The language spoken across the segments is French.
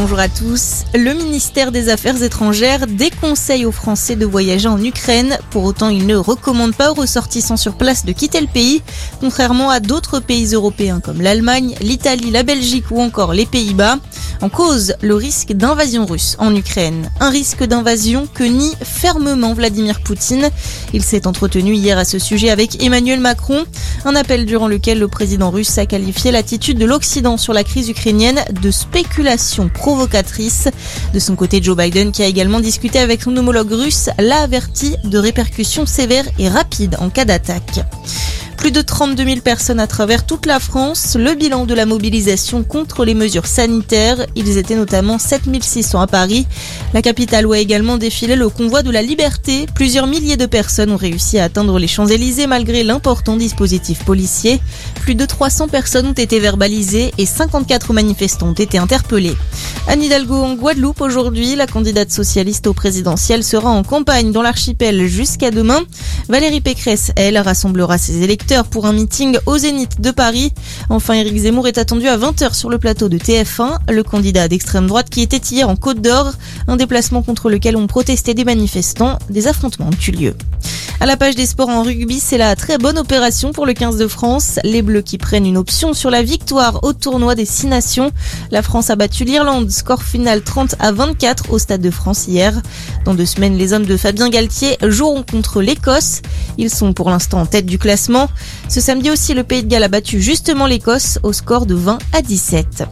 bonjour à tous. Le ministère des Affaires étrangères déconseille aux Français de voyager en Ukraine. Pour autant, il ne recommande pas aux ressortissants sur place de quitter le pays, contrairement à d'autres pays européens comme l'Allemagne, l'Italie, la Belgique ou encore les Pays-Bas. En cause, le risque d'invasion russe en Ukraine. Un risque d'invasion que nie fermement Vladimir Poutine. Il s'est entretenu hier à ce sujet avec Emmanuel Macron. Un appel durant lequel le président russe a qualifié l'attitude de l'Occident sur la crise ukrainienne de spéculation provocatrice. De son côté, Joe Biden, qui a également discuté avec son homologue russe, l'a averti de répercussions sévères et rapides en cas d'attaque. Plus de 32 000 personnes à travers toute la France. Le bilan de la mobilisation contre les mesures sanitaires. Ils étaient notamment 7 600 à Paris. La capitale où a également défilé le convoi de la liberté. Plusieurs milliers de personnes ont réussi à atteindre les Champs-Élysées malgré l'important dispositif policier. Plus de 300 personnes ont été verbalisées et 54 manifestants ont été interpellés. Anne Hidalgo en Guadeloupe aujourd'hui. La candidate socialiste au présidentiel sera en campagne dans l'archipel jusqu'à demain. Valérie Pécresse, elle, rassemblera ses électeurs pour un meeting au Zénith de Paris. Enfin, Éric Zemmour est attendu à 20h sur le plateau de TF1, le candidat d'extrême droite qui était hier en Côte d'Or, un déplacement contre lequel ont protesté des manifestants. Des affrontements ont eu lieu. À la page des sports en rugby, c'est la très bonne opération pour le 15 de France. Les Bleus qui prennent une option sur la victoire au tournoi des Six Nations. La France a battu l'Irlande, score final 30 à 24 au Stade de France hier. Dans deux semaines, les hommes de Fabien Galtier joueront contre l'Écosse. Ils sont pour l'instant en tête du classement. Ce samedi aussi, le Pays de Galles a battu justement l'Écosse au score de 20 à 17.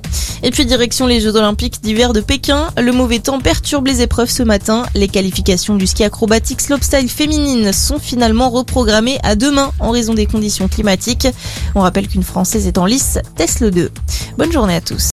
Et puis direction les Jeux Olympiques d'hiver de Pékin. Le mauvais temps perturbe les épreuves ce matin. Les qualifications du ski acrobatique slopestyle féminine sont finalement reprogrammé à demain en raison des conditions climatiques. On rappelle qu'une Française est en lice, Tesla 2. Bonne journée à tous.